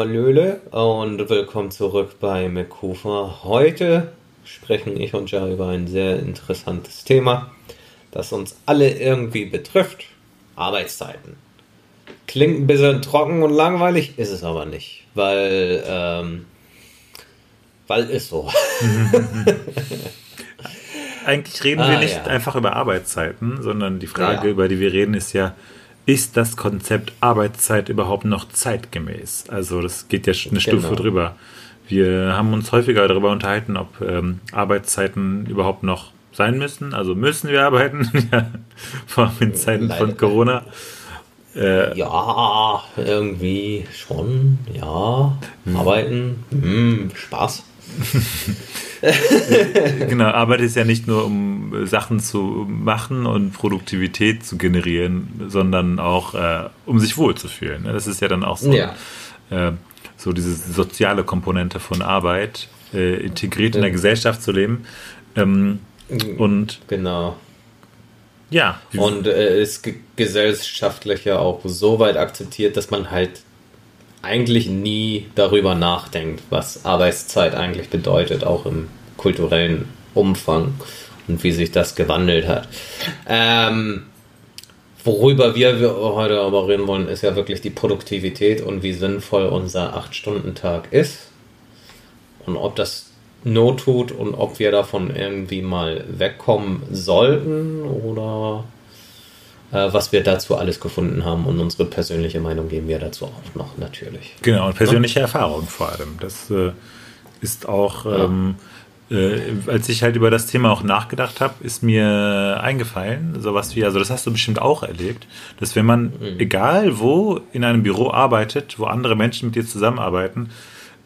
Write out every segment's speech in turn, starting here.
Hallöle und willkommen zurück bei McHofer. Heute sprechen ich und Ja über ein sehr interessantes Thema, das uns alle irgendwie betrifft. Arbeitszeiten. Klingt ein bisschen trocken und langweilig, ist es aber nicht, weil, ähm, weil ist so. Eigentlich reden wir Ah, nicht ja. einfach über Arbeitszeiten, sondern die Frage, Ja. über die wir reden, ist ja, ist das Konzept Arbeitszeit überhaupt noch zeitgemäß? Also das geht ja eine Genau. Stufe drüber. Wir haben uns häufiger darüber unterhalten, ob ähm, Arbeitszeiten überhaupt noch sein müssen. Also müssen wir arbeiten, vor allem in Zeiten von Leider. Corona. Äh, Ja, irgendwie schon, ja. Arbeiten, hm, Spaß. Genau, Arbeit ist ja nicht nur, um äh, Sachen zu machen und Produktivität zu generieren, sondern auch, äh, um sich wohlzufühlen. ne? Das ist ja dann auch so, Ja. äh, so diese soziale Komponente von Arbeit, äh, integriert in der. Gesellschaft zu leben. Ähm, und Genau. ja, Und äh, ist ge gesellschaftlich ja auch so weit akzeptiert, dass man halt eigentlich nie darüber nachdenkt, was Arbeitszeit eigentlich bedeutet, auch im kulturellen Umfang und wie sich das gewandelt hat. Ähm, worüber wir heute aber reden wollen, ist ja wirklich die Produktivität und wie sinnvoll unser 8-Stunden-Tag ist und ob das Not tut und ob wir davon irgendwie mal wegkommen sollten oder was wir dazu alles gefunden haben und unsere persönliche Meinung geben wir dazu auch noch natürlich. Genau, und persönliche Erfahrung vor allem. Das äh, ist auch, ähm, äh, als ich halt über das Thema auch nachgedacht habe, ist mir eingefallen, sowas wie, also das hast du bestimmt auch erlebt, dass wenn man, egal wo, in einem Büro arbeitet, wo andere Menschen mit dir zusammenarbeiten,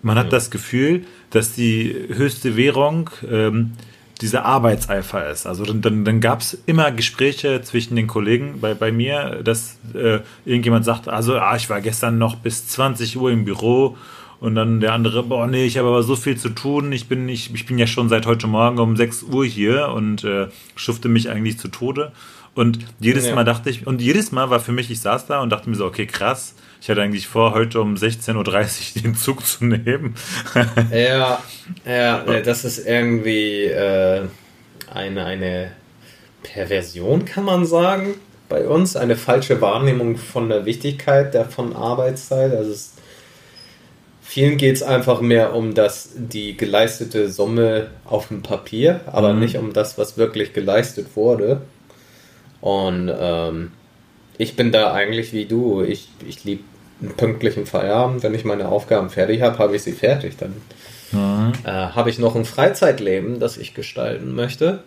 man hat das Gefühl, dass die höchste Währung ähm, dieser Arbeitseifer ist. Also dann, dann, dann gab es immer Gespräche zwischen den Kollegen bei, bei mir, dass äh, irgendjemand sagt, also ah, ich war gestern noch bis 20 Uhr im Büro und dann der andere, boah, nee, ich habe aber so viel zu tun, ich bin, ich, ich bin ja schon seit heute Morgen um 6 Uhr hier und äh, schufte mich eigentlich zu Tode. Und jedes Ja. Mal dachte ich, und jedes Mal war für mich, ich saß da und dachte mir so, okay, krass, ich hatte eigentlich vor, heute um 16.30 Uhr den Zug zu nehmen. Ja, ja, das ist irgendwie äh, eine, eine Perversion, kann man sagen, bei uns. Eine falsche Wahrnehmung von der Wichtigkeit der, von Arbeitszeit. Also es, vielen geht es einfach mehr um das, die geleistete Summe auf dem Papier, aber Mhm. nicht um das, was wirklich geleistet wurde. Und ähm, ich bin da eigentlich wie du. Ich, ich liebe einen pünktlichen Feierabend. Wenn ich meine Aufgaben fertig habe, habe ich sie fertig. Dann äh, habe ich noch ein Freizeitleben, das ich gestalten möchte.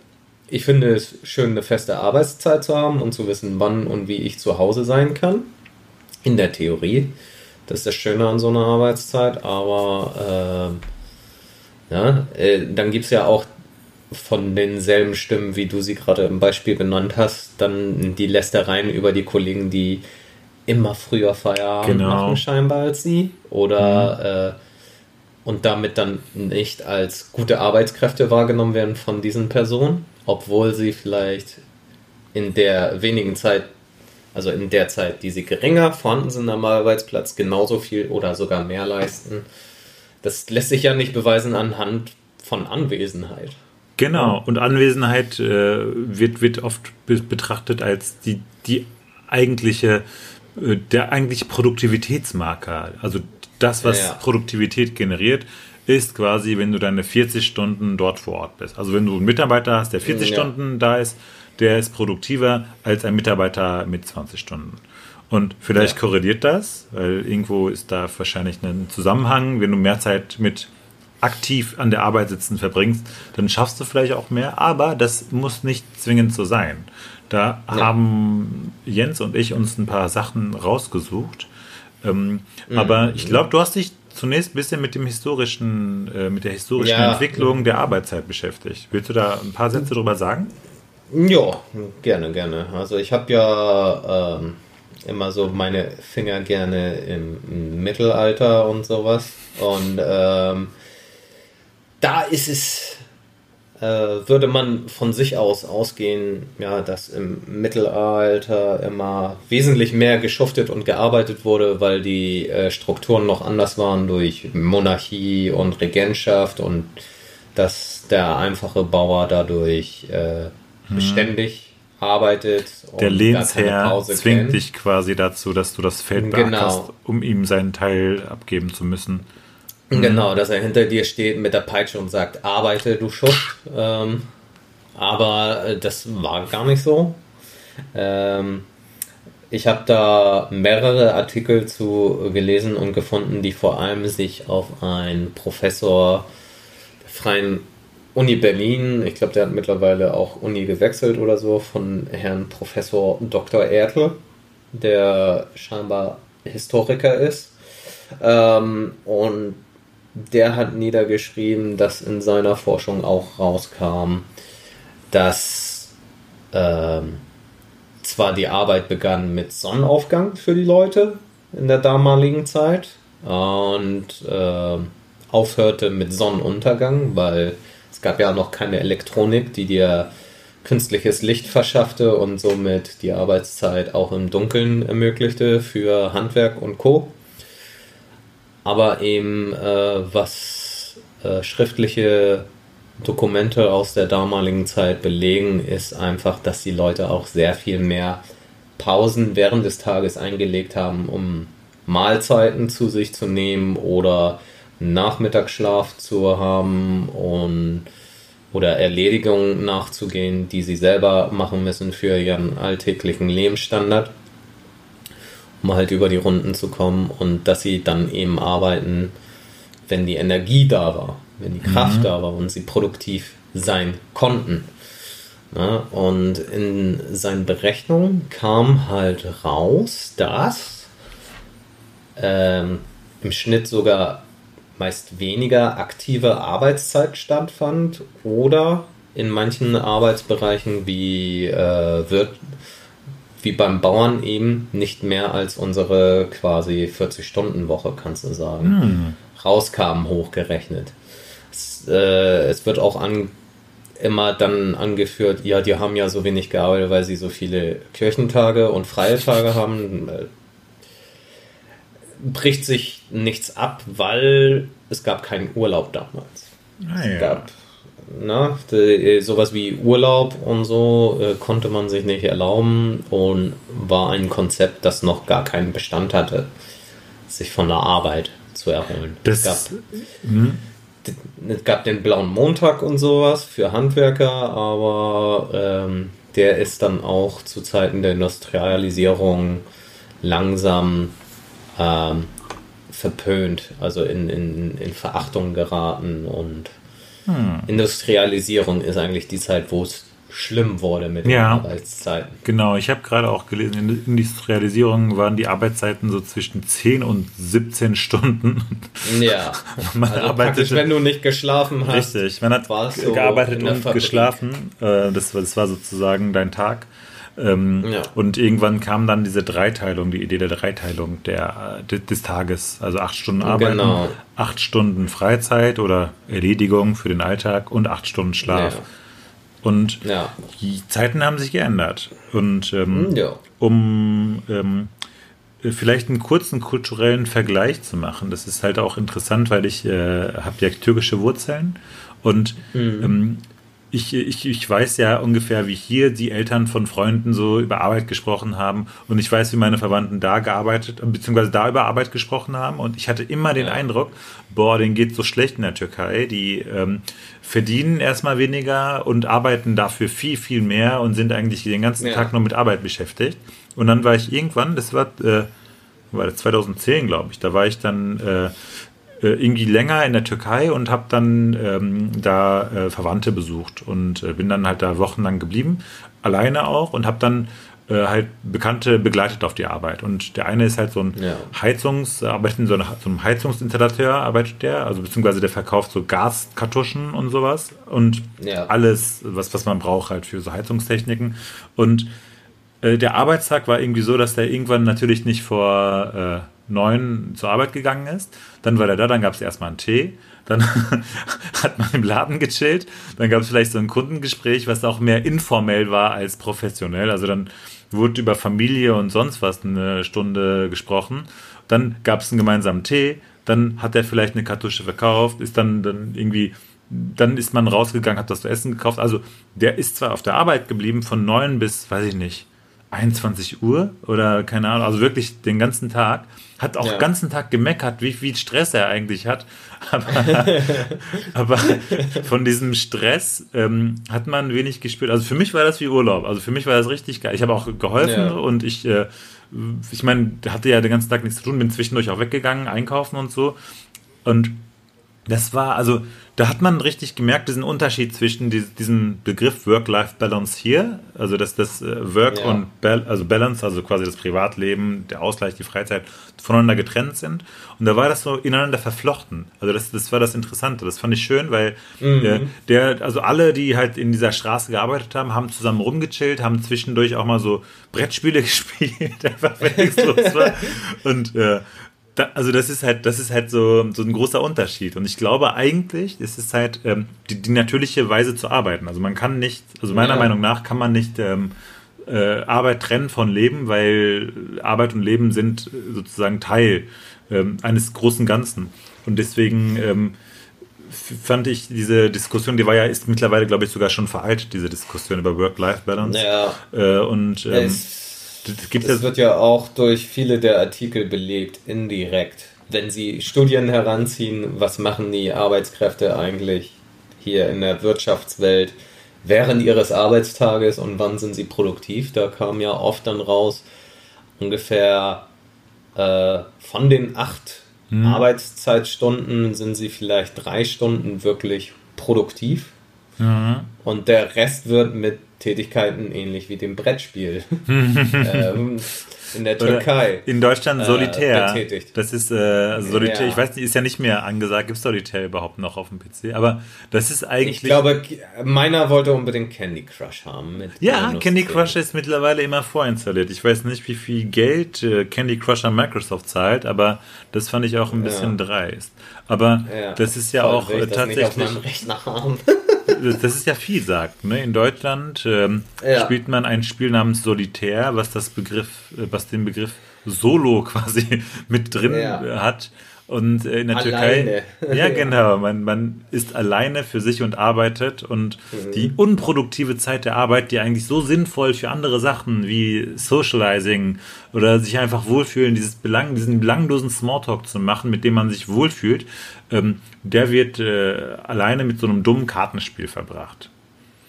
Ich finde es schön, eine feste Arbeitszeit zu haben und zu wissen, wann und wie ich zu Hause sein kann. In der Theorie. Das ist das Schöne an so einer Arbeitszeit. Aber ähm, ja, äh, dann gibt es ja auch von denselben Stimmen, wie du sie gerade im Beispiel benannt hast, dann die Lästereien über die Kollegen, die immer früher Feierabend Genau. machen, scheinbar als sie. Oder äh, und damit dann nicht als gute Arbeitskräfte wahrgenommen werden von diesen Personen, obwohl sie vielleicht in der wenigen Zeit, also in der Zeit, die sie geringer vorhanden sind am Arbeitsplatz, genauso viel oder sogar mehr leisten. Das lässt sich ja nicht beweisen anhand von Anwesenheit. Genau, und Anwesenheit äh, wird, wird oft be betrachtet als die, die eigentliche, der eigentliche Produktivitätsmarker. Also das, was Ja. Produktivität generiert, ist quasi, wenn du deine 40 Stunden dort vor Ort bist. Also wenn du einen Mitarbeiter hast, der 40 Ja. Stunden da ist, der ist produktiver als ein Mitarbeiter mit 20 Stunden. Und vielleicht Ja. korreliert das, weil irgendwo ist da wahrscheinlich ein Zusammenhang. Wenn du mehr Zeit mit aktiv an der Arbeit sitzen verbringst, dann schaffst du vielleicht auch mehr, aber das muss nicht zwingend so sein. Da Ja. haben Jens und ich uns ein paar Sachen rausgesucht. Ähm, Aber ich glaube, du hast dich zunächst ein bisschen mit dem historischen, äh, mit der historischen Ja. Entwicklung der Arbeitszeit beschäftigt. Willst du da ein paar Sätze drüber sagen? Ja, gerne, gerne. Also ich habe ja ähm, immer so meine Finger gerne im, im Mittelalter und sowas. Und ähm, da ist es würde man von sich aus ausgehen, ja, dass im Mittelalter immer wesentlich mehr geschuftet und gearbeitet wurde, weil die äh, Strukturen noch anders waren durch Monarchie und Regentschaft und dass der einfache Bauer dadurch äh, hm. beständig arbeitet. Der Lehnsherr zwingt kennt. dich quasi dazu, dass du das Feld genau. beackerst, um ihm seinen Teil abgeben zu müssen. Mhm. Genau, dass er hinter dir steht mit der Peitsche und sagt, arbeite, du Schuft. Ähm, aber äh, das war gar nicht so. Ähm, ich habe da mehrere Artikel zu gelesen und gefunden, die vor allem sich auf einen Professor der Freien Uni Berlin, ich glaube, der hat mittlerweile auch Uni gewechselt oder so, von Herrn Professor Dr. Ertel, der scheinbar Historiker ist. Ähm, und der hat niedergeschrieben, dass in seiner Forschung auch rauskam, dass ähm, zwar die Arbeit begann mit Sonnenaufgang für die Leute in der damaligen Zeit und äh, aufhörte mit Sonnenuntergang, weil es gab ja noch keine Elektronik, die dir künstliches Licht verschaffte und somit die Arbeitszeit auch im Dunkeln ermöglichte für Handwerk und Co aber eben äh, was äh, schriftliche Dokumente aus der damaligen Zeit belegen, ist einfach, dass die Leute auch sehr viel mehr Pausen während des Tages eingelegt haben, um Mahlzeiten zu sich zu nehmen oder Nachmittagsschlaf zu haben und oder Erledigungen nachzugehen, die sie selber machen müssen für ihren alltäglichen Lebensstandard um halt über die Runden zu kommen und dass sie dann eben arbeiten, wenn die Energie da war, wenn die Kraft mhm. da war und sie produktiv sein konnten. Ja, und in seinen Berechnungen kam halt raus, dass ähm, im Schnitt sogar meist weniger aktive Arbeitszeit stattfand oder in manchen Arbeitsbereichen wie äh, Wirt wie beim Bauern eben nicht mehr als unsere quasi 40-Stunden-Woche, kannst du sagen, hm. rauskamen, hochgerechnet. Es, äh, es wird auch an, immer dann angeführt, ja, die haben ja so wenig gearbeitet, weil sie so viele Kirchentage und freie Tage haben. Äh, bricht sich nichts ab, weil es gab keinen Urlaub damals. Ah, ja. Es gab na, die, sowas wie Urlaub und so äh, konnte man sich nicht erlauben und war ein Konzept, das noch gar keinen Bestand hatte, sich von der Arbeit zu erholen. Das, es, gab, hm. es gab den blauen Montag und sowas für Handwerker, aber ähm, der ist dann auch zu Zeiten der Industrialisierung langsam ähm, verpönt, also in, in, in Verachtung geraten und hm. Industrialisierung ist eigentlich die Zeit, wo es schlimm wurde mit den ja, Arbeitszeiten. Genau, ich habe gerade auch gelesen, in der Industrialisierung waren die Arbeitszeiten so zwischen 10 und 17 Stunden. Ja, man also arbeitete, wenn du nicht geschlafen hast. Richtig, man hat gearbeitet und Fabrik. geschlafen. Äh, das war sozusagen dein Tag. Ähm, ja. Und irgendwann kam dann diese Dreiteilung, die Idee der Dreiteilung der, äh, des Tages. Also acht Stunden Arbeit, genau. acht Stunden Freizeit oder Erledigung für den Alltag und acht Stunden Schlaf. Ja. Und ja. die Zeiten haben sich geändert. Und ähm, hm, um ähm, vielleicht einen kurzen kulturellen Vergleich zu machen, das ist halt auch interessant, weil ich äh, habe ja türkische Wurzeln und mhm. Ich, ich, ich weiß ja ungefähr, wie hier die Eltern von Freunden so über Arbeit gesprochen haben. Und ich weiß, wie meine Verwandten da gearbeitet, beziehungsweise da über Arbeit gesprochen haben. Und ich hatte immer den Eindruck, boah, denen geht so schlecht in der Türkei, die ähm, verdienen erstmal weniger und arbeiten dafür viel, viel mehr und sind eigentlich den ganzen ja. Tag nur mit Arbeit beschäftigt. Und dann war ich irgendwann, das war, äh, war das 2010, glaube ich, da war ich dann äh, äh, irgendwie länger in der Türkei und habe dann ähm, da äh, Verwandte besucht und äh, bin dann halt da wochenlang geblieben, alleine auch und habe dann äh, halt Bekannte begleitet auf die Arbeit. Und der eine ist halt so ein ja. Heizungs, arbeitet in so, eine, so einem Heizungsinstallateur, arbeitet der, also beziehungsweise der verkauft so Gaskartuschen und sowas und ja. alles, was, was man braucht halt für so Heizungstechniken. Und äh, der Arbeitstag war irgendwie so, dass der irgendwann natürlich nicht vor äh, neun zur Arbeit gegangen ist. Dann war er da, dann gab es erstmal einen Tee. dann hat man im Laden gechillt, dann gab es vielleicht so ein Kundengespräch, was auch mehr informell war als professionell. Also dann wurde über Familie und sonst was eine Stunde gesprochen. Dann gab es einen gemeinsamen Tee, dann hat er vielleicht eine Kartusche verkauft, ist dann, dann irgendwie, dann ist man rausgegangen, hat das zu essen gekauft. Also der ist zwar auf der Arbeit geblieben von 9 bis, weiß ich nicht, 21 Uhr oder keine Ahnung, also wirklich den ganzen Tag. Hat auch ja. den ganzen Tag gemeckert, wie viel Stress er eigentlich hat. Aber, aber von diesem Stress ähm, hat man wenig gespürt. Also für mich war das wie Urlaub. Also für mich war das richtig geil. Ich habe auch geholfen ja. und ich, äh, ich meine, hatte ja den ganzen Tag nichts zu tun, bin zwischendurch auch weggegangen, einkaufen und so. Und das war, also da hat man richtig gemerkt, diesen Unterschied zwischen diesem Begriff Work-Life-Balance hier, also dass das äh, Work ja. und Bal also Balance, also quasi das Privatleben, der Ausgleich, die Freizeit voneinander getrennt sind. Und da war das so ineinander verflochten. Also das, das war das Interessante. Das fand ich schön, weil mhm. der, der, also alle, die halt in dieser Straße gearbeitet haben, haben zusammen rumgechillt, haben zwischendurch auch mal so Brettspiele gespielt, einfach wenn nichts los war. Und äh, da, also das ist halt, das ist halt so, so ein großer Unterschied. Und ich glaube eigentlich, ist es halt ähm, die, die, natürliche Weise zu arbeiten. Also man kann nicht, also meiner ja. Meinung nach kann man nicht ähm, äh, Arbeit trennen von Leben, weil Arbeit und Leben sind sozusagen Teil ähm, eines großen Ganzen. Und deswegen ähm, fand ich diese Diskussion, die war ja, ist mittlerweile, glaube ich, sogar schon veraltet, diese Diskussion über Work-Life-Balance. Ja. Äh, und ähm, es das, das wird ja auch durch viele der Artikel belegt, indirekt. Wenn Sie Studien heranziehen, was machen die Arbeitskräfte eigentlich hier in der Wirtschaftswelt während ihres Arbeitstages und wann sind sie produktiv? Da kam ja oft dann raus, ungefähr äh, von den acht hm. Arbeitszeitstunden sind sie vielleicht drei Stunden wirklich produktiv. Mhm. Und der Rest wird mit Tätigkeiten ähnlich wie dem Brettspiel ähm, in der Türkei. in Deutschland äh, Solitär. Äh, das ist äh, Solitär, ja. ich weiß nicht, ist ja nicht mehr angesagt. Gibt es Solitär überhaupt noch auf dem PC? Aber das ist eigentlich. Ich glaube, meiner wollte unbedingt Candy Crush haben. ja, Candy Crush ist mittlerweile immer vorinstalliert. Ich weiß nicht, wie viel Geld äh, Candy Crush an Microsoft zahlt, aber das fand ich auch ein bisschen ja. dreist. Aber ja, das ist ja auch äh, tatsächlich. Das ist ja vielsagt. Ne? In Deutschland ähm, ja. spielt man ein Spiel namens Solitär, was das Begriff, äh, den Begriff Solo quasi mit drin ja. hat. Und äh, in der alleine. Türkei, ja genau, man, man ist alleine für sich und arbeitet und mhm. die unproduktive Zeit der Arbeit, die eigentlich so sinnvoll für andere Sachen wie Socializing oder sich einfach wohlfühlen, dieses Belang, diesen belanglosen Smalltalk zu machen, mit dem man sich wohlfühlt, ähm, der wird äh, alleine mit so einem dummen Kartenspiel verbracht.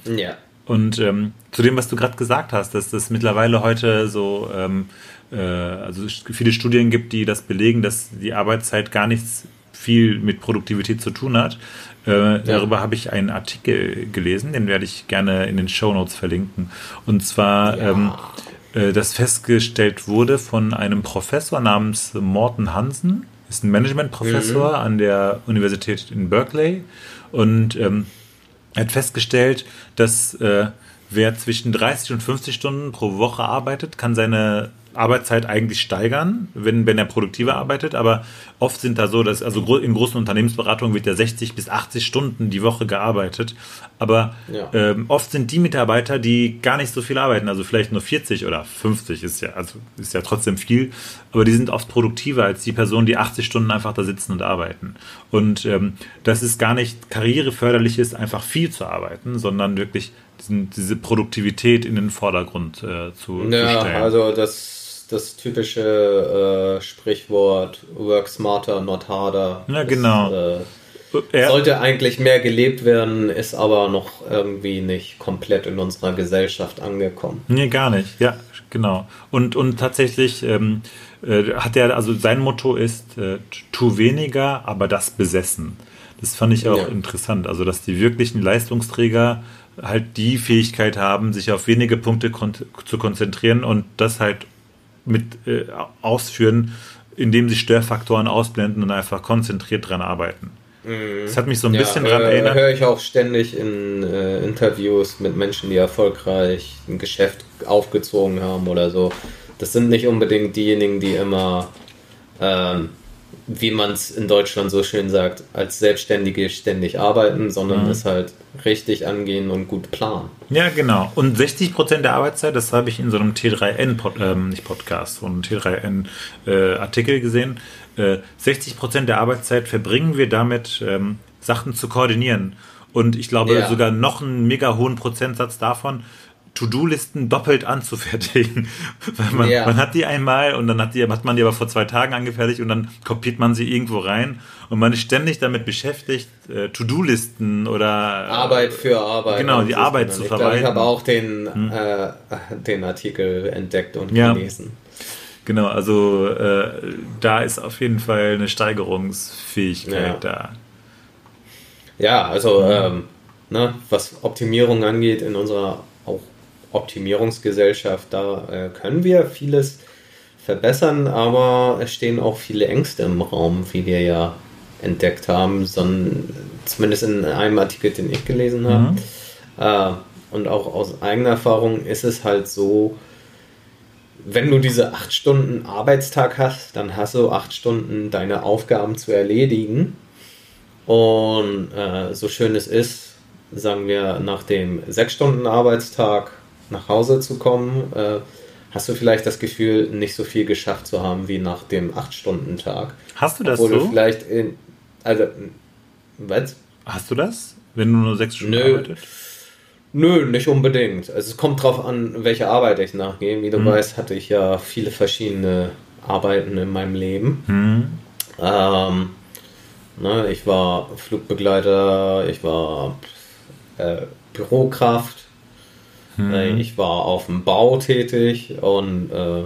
Ja. Und ähm, zu dem, was du gerade gesagt hast, dass das mittlerweile heute so ähm, äh, also viele Studien gibt, die das belegen, dass die Arbeitszeit gar nichts viel mit Produktivität zu tun hat. Äh, ja. Darüber habe ich einen Artikel gelesen, den werde ich gerne in den Show Notes verlinken. Und zwar, ja. ähm, äh, das festgestellt wurde von einem Professor namens Morten Hansen, ist ein Managementprofessor mhm. an der Universität in Berkeley und ähm, hat festgestellt, dass äh, wer zwischen 30 und 50 Stunden pro Woche arbeitet, kann seine Arbeitszeit eigentlich steigern, wenn, wenn er produktiver arbeitet, aber oft sind da so, dass also in großen Unternehmensberatungen wird ja 60 bis 80 Stunden die Woche gearbeitet, aber ja. ähm, oft sind die Mitarbeiter, die gar nicht so viel arbeiten, also vielleicht nur 40 oder 50 ist ja, also ist ja trotzdem viel, aber die sind oft produktiver als die Personen, die 80 Stunden einfach da sitzen und arbeiten. Und ähm, das ist gar nicht karriereförderlich ist, einfach viel zu arbeiten, sondern wirklich diesen, diese Produktivität in den Vordergrund äh, zu, ja, zu stellen. Also das das typische äh, Sprichwort Work smarter, not harder. Ja, genau. Das, äh, ja. Sollte eigentlich mehr gelebt werden, ist aber noch irgendwie nicht komplett in unserer Gesellschaft angekommen. Nee, gar nicht. Ja, genau. Und, und tatsächlich ähm, äh, hat er, also sein Motto ist, äh, tu weniger, aber das besessen. Das fand ich auch ja. interessant. Also, dass die wirklichen Leistungsträger halt die Fähigkeit haben, sich auf wenige Punkte kon zu konzentrieren und das halt mit äh, ausführen, indem sie Störfaktoren ausblenden und einfach konzentriert dran arbeiten. Mhm. Das hat mich so ein ja, bisschen daran äh, erinnert. höre ich auch ständig in äh, Interviews mit Menschen, die erfolgreich ein Geschäft aufgezogen haben oder so. Das sind nicht unbedingt diejenigen, die immer ähm, wie man es in Deutschland so schön sagt, als Selbstständige ständig arbeiten, sondern mhm. es halt richtig angehen und gut planen. Ja, genau. Und 60 Prozent der Arbeitszeit, das habe ich in so einem T3N, Pod, ähm, nicht Podcast, so einem T3N äh, Artikel gesehen. Äh, 60 Prozent der Arbeitszeit verbringen wir damit, ähm, Sachen zu koordinieren. Und ich glaube ja. sogar noch einen mega hohen Prozentsatz davon, To-Do-Listen doppelt anzufertigen. Weil man, ja. man hat die einmal und dann hat, die, hat man die aber vor zwei Tagen angefertigt und dann kopiert man sie irgendwo rein und man ist ständig damit beschäftigt, äh, To-Do-Listen oder Arbeit für Arbeit. Genau, die Arbeit zu verwalten. Ich habe auch den, hm. äh, den Artikel entdeckt und ja. gelesen. Genau, also äh, da ist auf jeden Fall eine Steigerungsfähigkeit ja. da. Ja, also ähm, ne, was Optimierung angeht in unserer Optimierungsgesellschaft, da äh, können wir vieles verbessern, aber es stehen auch viele Ängste im Raum, wie wir ja entdeckt haben, sondern zumindest in einem Artikel, den ich gelesen habe. Mhm. Äh, und auch aus eigener Erfahrung ist es halt so, wenn du diese acht Stunden Arbeitstag hast, dann hast du acht Stunden deine Aufgaben zu erledigen. Und äh, so schön es ist, sagen wir, nach dem sechs Stunden Arbeitstag nach Hause zu kommen, äh, hast du vielleicht das Gefühl, nicht so viel geschafft zu haben wie nach dem 8-Stunden-Tag. Hast du das Obwohl so? Du vielleicht in, also, was? Hast du das, wenn du nur sechs Stunden Nö. arbeitest? Nö, nicht unbedingt. Also es kommt drauf an, welche Arbeit ich nachgehe. Wie du hm. weißt, hatte ich ja viele verschiedene Arbeiten in meinem Leben. Hm. Ähm, ne, ich war Flugbegleiter, ich war äh, Bürokraft, hm. Ich war auf dem Bau tätig und äh,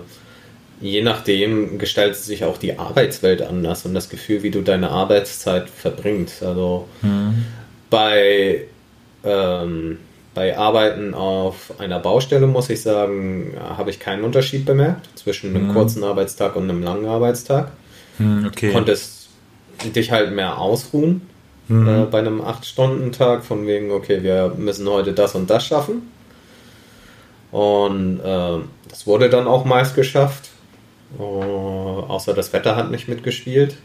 je nachdem gestaltet sich auch die Arbeitswelt anders und das Gefühl, wie du deine Arbeitszeit verbringst. Also hm. bei, ähm, bei Arbeiten auf einer Baustelle muss ich sagen, habe ich keinen Unterschied bemerkt zwischen einem hm. kurzen Arbeitstag und einem langen Arbeitstag. Hm, okay. Du konntest dich halt mehr ausruhen. Mhm. Äh, bei einem 8-Stunden-Tag, von wegen, okay, wir müssen heute das und das schaffen. Und äh, das wurde dann auch meist geschafft. Uh, außer das Wetter hat nicht mitgespielt.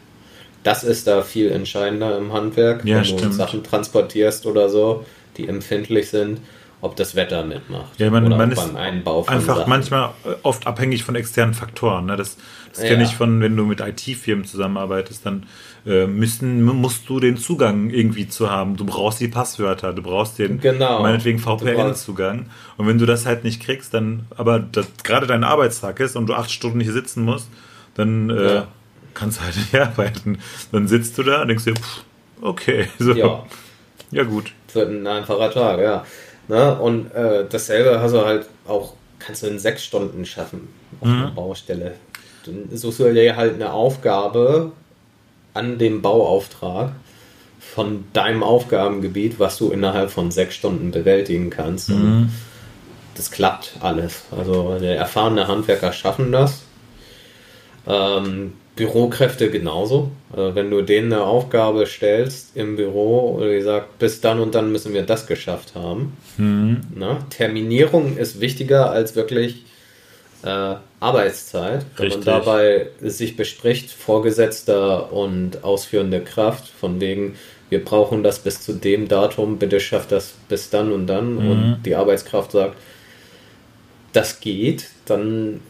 Das ist da viel entscheidender im Handwerk, ja, wenn stimmt. du Sachen transportierst oder so, die empfindlich sind ob das Wetter mitmacht. Ja, man, oder man ist einfach Sachen. manchmal äh, oft abhängig von externen Faktoren. Ne? Das, das kenne ja. ich von, wenn du mit IT-Firmen zusammenarbeitest, dann äh, müssen, musst du den Zugang irgendwie zu haben. Du brauchst die Passwörter, du brauchst den, genau. meinetwegen VPN-Zugang. Und wenn du das halt nicht kriegst, dann, aber das gerade dein Arbeitstag ist und du acht Stunden hier sitzen musst, dann äh, ja. kannst du halt nicht arbeiten. Dann sitzt du da und denkst dir, pff, okay, so. Ja. ja gut. Das wird ein einfacher Tag, ja. Ne? Und äh, dasselbe hast du halt auch, kannst du in sechs Stunden schaffen auf mhm. einer Baustelle. Dann suchst du dir halt eine Aufgabe an dem Bauauftrag von deinem Aufgabengebiet, was du innerhalb von sechs Stunden bewältigen kannst. Mhm. das klappt alles. Also erfahrene Handwerker schaffen das. Ähm, Bürokräfte genauso. Also wenn du denen eine Aufgabe stellst im Büro oder die sagt, bis dann und dann müssen wir das geschafft haben. Mhm. Na, Terminierung ist wichtiger als wirklich äh, Arbeitszeit. Wenn Richtig. man dabei sich bespricht, Vorgesetzter und ausführende Kraft, von wegen, wir brauchen das bis zu dem Datum, bitte schafft das bis dann und dann. Mhm. Und die Arbeitskraft sagt, das geht, dann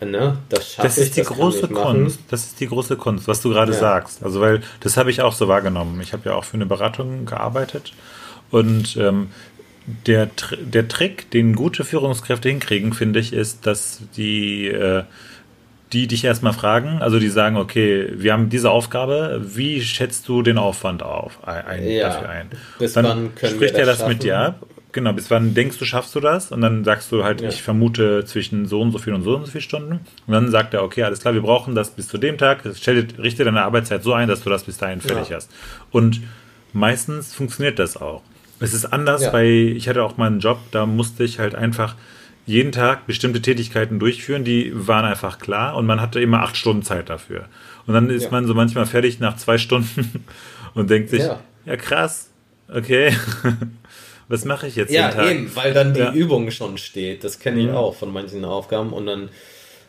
Ne? Das, das ist ich, die das große Kunst. Das ist die große Kunst, was du gerade ja. sagst. Also, weil das habe ich auch so wahrgenommen. Ich habe ja auch für eine Beratung gearbeitet und ähm, der, der Trick, den gute Führungskräfte hinkriegen, finde ich, ist, dass die, äh, die dich erstmal fragen, also die sagen, okay, wir haben diese Aufgabe, wie schätzt du den Aufwand auf, ein, ja. dafür ein? Bis Dann wann können spricht er das, das mit dir ab Genau, bis wann denkst du, schaffst du das? Und dann sagst du halt, ja. ich vermute zwischen so und so viel und so und so viel Stunden. Und dann sagt er, okay, alles klar, wir brauchen das bis zu dem Tag. Stell, richte deine Arbeitszeit so ein, dass du das bis dahin fertig ja. hast. Und meistens funktioniert das auch. Es ist anders, ja. weil ich hatte auch mal einen Job, da musste ich halt einfach jeden Tag bestimmte Tätigkeiten durchführen, die waren einfach klar und man hatte immer acht Stunden Zeit dafür. Und dann ist ja. man so manchmal fertig nach zwei Stunden und denkt sich, ja, ja krass, okay. was mache ich jetzt? Ja, eben, weil dann die ja. Übung schon steht. Das kenne ich mhm. auch von manchen Aufgaben. Und dann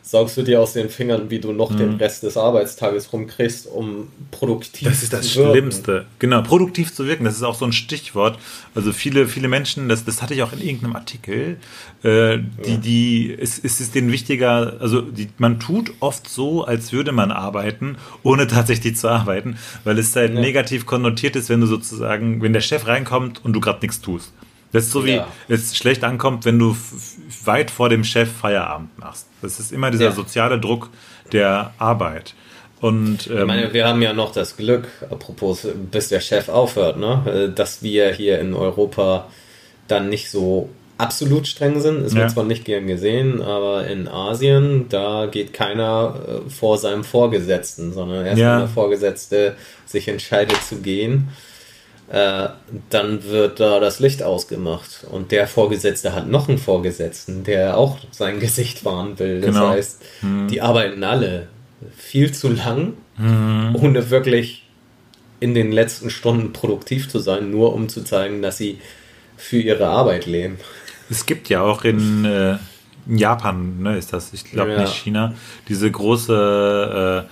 saugst du dir aus den Fingern, wie du noch mhm. den Rest des Arbeitstages rumkriegst, um produktiv zu wirken. Das ist das Schlimmste. Genau, produktiv zu wirken, das ist auch so ein Stichwort. Also viele, viele Menschen, das, das hatte ich auch in irgendeinem Artikel, äh, die, ja. die, es, es ist denen wichtiger, also die, man tut oft so, als würde man arbeiten, ohne tatsächlich zu arbeiten, weil es halt ja. negativ konnotiert ist, wenn du sozusagen, wenn der Chef reinkommt und du gerade nichts tust. Das ist so wie ja. es schlecht ankommt, wenn du weit vor dem Chef Feierabend machst. Das ist immer dieser ja. soziale Druck der Arbeit. Und, ähm, ich meine, wir haben ja noch das Glück, apropos, bis der Chef aufhört, ne? dass wir hier in Europa dann nicht so absolut streng sind. Es ja. wird zwar nicht gern gesehen, aber in Asien, da geht keiner äh, vor seinem Vorgesetzten, sondern erst ja. wenn der Vorgesetzte sich entscheidet zu gehen, äh, dann wird da das Licht ausgemacht. Und der Vorgesetzte hat noch einen Vorgesetzten, der auch sein Gesicht wahren will. Das genau. heißt, hm. die arbeiten alle viel zu lang, hm. ohne wirklich in den letzten Stunden produktiv zu sein, nur um zu zeigen, dass sie für ihre Arbeit leben. Es gibt ja auch in, äh, in Japan, ne, ist das, ich glaube ja. nicht China, diese große,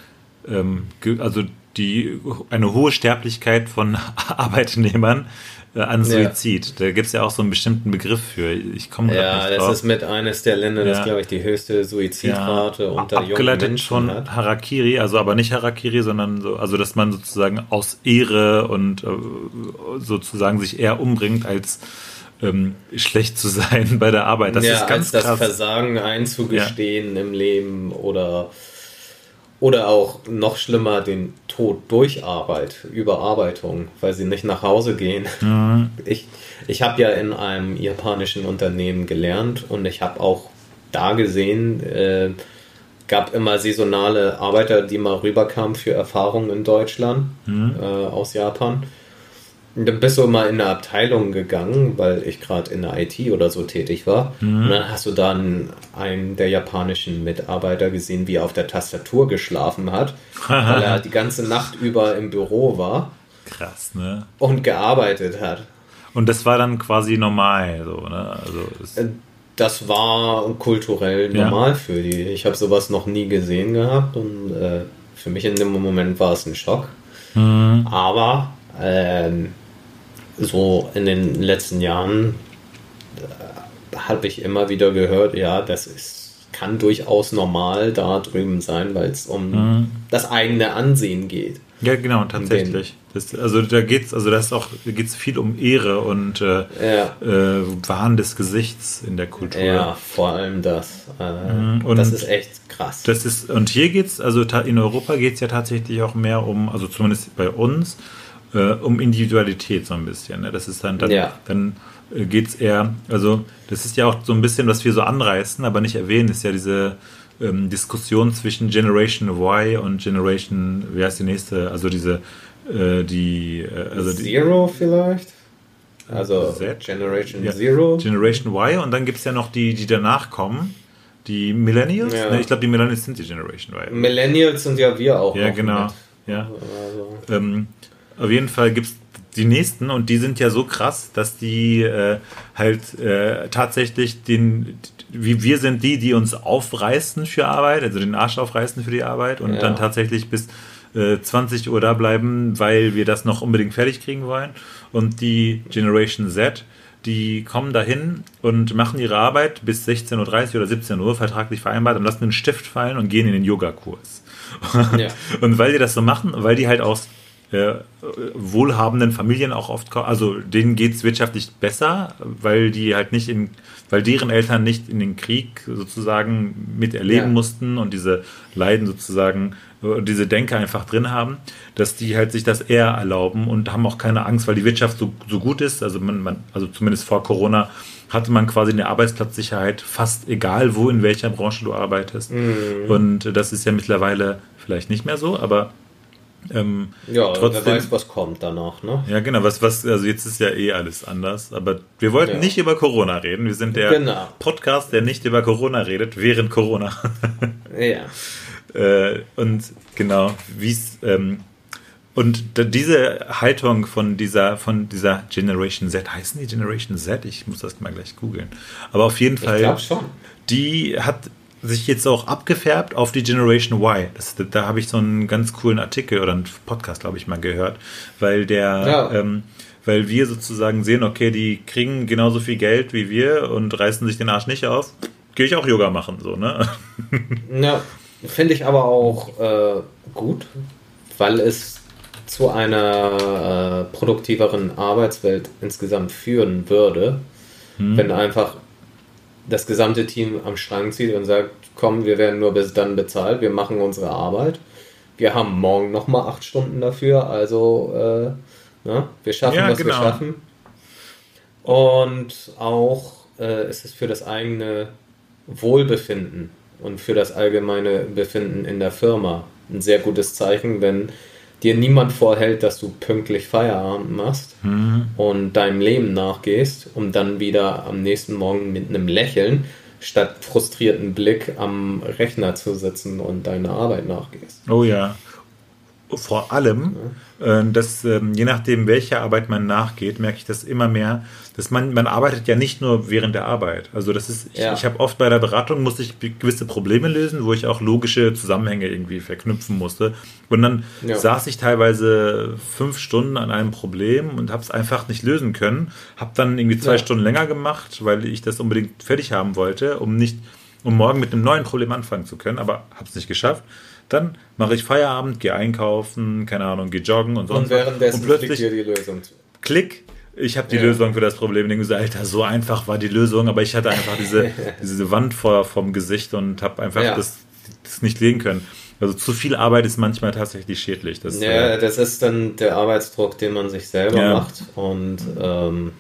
äh, ähm, also die, eine hohe Sterblichkeit von Arbeitnehmern äh, an Suizid. Ja. Da gibt es ja auch so einen bestimmten Begriff für. Ich komme Ja, nicht das ist mit eines der Länder, ja. das glaube ich die höchste Suizidrate ja. unter Abgeleitet jungen Menschen von hat. Harakiri, also aber nicht Harakiri, sondern so, also dass man sozusagen aus Ehre und äh, sozusagen sich eher umbringt als ähm, schlecht zu sein bei der Arbeit. Das ja, ist ganz als das Versagen einzugestehen im Leben oder oder auch noch schlimmer den Tod durch Arbeit, Überarbeitung, weil sie nicht nach Hause gehen. Mhm. Ich, ich habe ja in einem japanischen Unternehmen gelernt und ich habe auch da gesehen, äh, gab immer saisonale Arbeiter, die mal rüberkamen für Erfahrungen in Deutschland mhm. äh, aus Japan. Dann bist du mal in eine Abteilung gegangen, weil ich gerade in der IT oder so tätig war. Mhm. Und dann hast du dann einen der japanischen Mitarbeiter gesehen, wie er auf der Tastatur geschlafen hat, weil er die ganze Nacht über im Büro war. Krass, ne? Und gearbeitet hat. Und das war dann quasi normal, so, ne? Also äh, das war kulturell normal ja. für die. Ich habe sowas noch nie gesehen gehabt und äh, für mich in dem Moment war es ein Schock. Mhm. Aber ähm, so in den letzten Jahren äh, habe ich immer wieder gehört, ja, das ist, kann durchaus normal da drüben sein, weil es um mhm. das eigene Ansehen geht. Ja, genau, tatsächlich. Das, also da geht's, also das ist auch, geht's viel um Ehre und äh, ja. äh, Wahn des Gesichts in der Kultur. Ja, vor allem das. Äh, mhm. und das ist echt krass. Das ist, und hier geht's, also in Europa geht es ja tatsächlich auch mehr um, also zumindest bei uns, äh, um Individualität so ein bisschen. Ne? Das ist dann, dann, ja. dann äh, geht es eher, also das ist ja auch so ein bisschen, was wir so anreißen, aber nicht erwähnen, ist ja diese ähm, Diskussion zwischen Generation Y und Generation, wie heißt die nächste, also diese, äh, die, äh, also Zero die, vielleicht? Also Z? Generation ja, Zero? Generation Y und dann gibt es ja noch die, die danach kommen. Die Millennials? Ja. Ne, ich glaube, die Millennials sind die Generation Y. Millennials sind ja wir auch. Ja, genau. Mit. Ja. Also. Ähm, auf jeden Fall gibt es die nächsten und die sind ja so krass, dass die äh, halt äh, tatsächlich den, wie wir sind die, die uns aufreißen für Arbeit, also den Arsch aufreißen für die Arbeit und ja. dann tatsächlich bis äh, 20 Uhr da bleiben, weil wir das noch unbedingt fertig kriegen wollen. Und die Generation Z, die kommen dahin und machen ihre Arbeit bis 16.30 Uhr oder 17 Uhr vertraglich vereinbart und lassen den Stift fallen und gehen in den Yogakurs. Ja. und weil die das so machen, weil die halt aus äh, wohlhabenden Familien auch oft, also denen geht es wirtschaftlich besser, weil die halt nicht in, weil deren Eltern nicht in den Krieg sozusagen miterleben ja. mussten und diese Leiden sozusagen, äh, diese Denke einfach drin haben, dass die halt sich das eher erlauben und haben auch keine Angst, weil die Wirtschaft so, so gut ist, also man, man, also zumindest vor Corona hatte man quasi eine Arbeitsplatzsicherheit, fast egal wo, in welcher Branche du arbeitest. Mhm. Und das ist ja mittlerweile vielleicht nicht mehr so, aber ähm, ja, trotzdem, wer weiß, was kommt danach, ne? Ja, genau, was, was, also jetzt ist ja eh alles anders, aber wir wollten ja. nicht über Corona reden. Wir sind der genau. Podcast, der nicht über Corona redet, während Corona. ja. Äh, und genau, wie es, ähm, und diese Haltung von dieser, von dieser Generation Z, heißen die Generation Z? Ich muss das mal gleich googeln. Aber auf jeden Fall, ich schon. die hat sich jetzt auch abgefärbt auf die Generation Y. Das, da habe ich so einen ganz coolen Artikel oder einen Podcast, glaube ich, mal gehört, weil der, ja. ähm, weil wir sozusagen sehen, okay, die kriegen genauso viel Geld wie wir und reißen sich den Arsch nicht auf, gehe ich auch Yoga machen, so, ne? Ja, finde ich aber auch äh, gut, weil es zu einer äh, produktiveren Arbeitswelt insgesamt führen würde, hm. wenn einfach das gesamte Team am Strang zieht und sagt, komm, wir werden nur bis dann bezahlt, wir machen unsere Arbeit. Wir haben morgen nochmal acht Stunden dafür, also äh, ne, wir schaffen, ja, was genau. wir schaffen. Und auch äh, ist es für das eigene Wohlbefinden und für das allgemeine Befinden in der Firma ein sehr gutes Zeichen, wenn dir niemand vorhält, dass du pünktlich Feierabend machst mhm. und deinem Leben nachgehst, um dann wieder am nächsten Morgen mit einem Lächeln statt frustrierten Blick am Rechner zu sitzen und deiner Arbeit nachgehst. Oh ja. Vor allem, äh, dass äh, je nachdem, welcher Arbeit man nachgeht, merke ich das immer mehr, dass man, man arbeitet ja nicht nur während der Arbeit. Also das ist, ich, ja. ich habe oft bei der Beratung musste ich gewisse Probleme lösen, wo ich auch logische Zusammenhänge irgendwie verknüpfen musste. Und dann ja. saß ich teilweise fünf Stunden an einem Problem und habe es einfach nicht lösen können. Habe dann irgendwie zwei ja. Stunden länger gemacht, weil ich das unbedingt fertig haben wollte, um nicht, um morgen mit einem neuen Problem anfangen zu können, aber habe es nicht geschafft. Dann mache ich Feierabend, gehe einkaufen, keine Ahnung, gehe joggen und sonst. Und währenddessen und plötzlich dir die Lösung. Klick, ich habe die ja. Lösung für das Problem. Ich denke, Alter, so einfach war die Lösung, aber ich hatte einfach diese, diese Wand vor vom Gesicht und habe einfach ja. das, das nicht legen können. Also zu viel Arbeit ist manchmal tatsächlich schädlich. Das, ja, äh, das ist dann der Arbeitsdruck, den man sich selber ja. macht und ähm,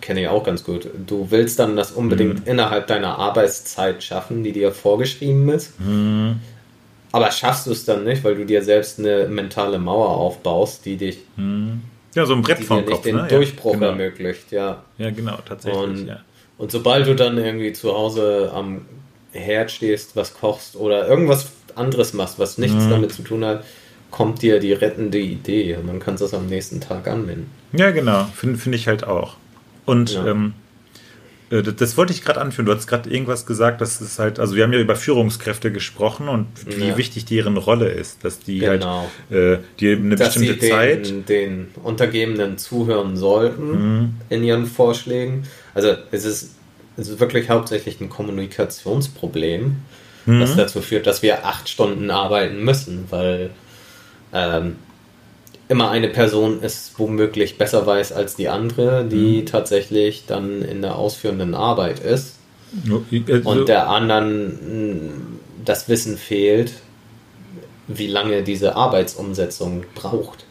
kenne ich auch ganz gut. Du willst dann das unbedingt mhm. innerhalb deiner Arbeitszeit schaffen, die dir vorgeschrieben ist. Mhm. Aber schaffst du es dann nicht, weil du dir selbst eine mentale Mauer aufbaust, die dich mhm. Ja, so ein Brett vom Kopf. den ne? Durchbruch ja, genau. ermöglicht, ja. Ja, genau, tatsächlich. Und, ja. und sobald du dann irgendwie zu Hause am Herd stehst, was kochst oder irgendwas anderes machst, was nichts mhm. damit zu tun hat, kommt dir die rettende Idee und dann kannst du es am nächsten Tag anwenden. Ja, genau, finde find ich halt auch. Und ja. ähm, äh, das wollte ich gerade anführen. Du hast gerade irgendwas gesagt, dass es halt, also wir haben ja über Führungskräfte gesprochen und wie ja. wichtig deren Rolle ist, dass die halt, genau. halt äh, die eine dass bestimmte sie Zeit den, den Untergebenen zuhören sollten mhm. in ihren Vorschlägen. Also es ist, es ist wirklich hauptsächlich ein Kommunikationsproblem, mhm. das dazu führt, dass wir acht Stunden arbeiten müssen, weil ähm, immer eine Person es womöglich besser weiß als die andere, die mhm. tatsächlich dann in der ausführenden Arbeit ist. Also und der anderen das Wissen fehlt, wie lange diese Arbeitsumsetzung braucht.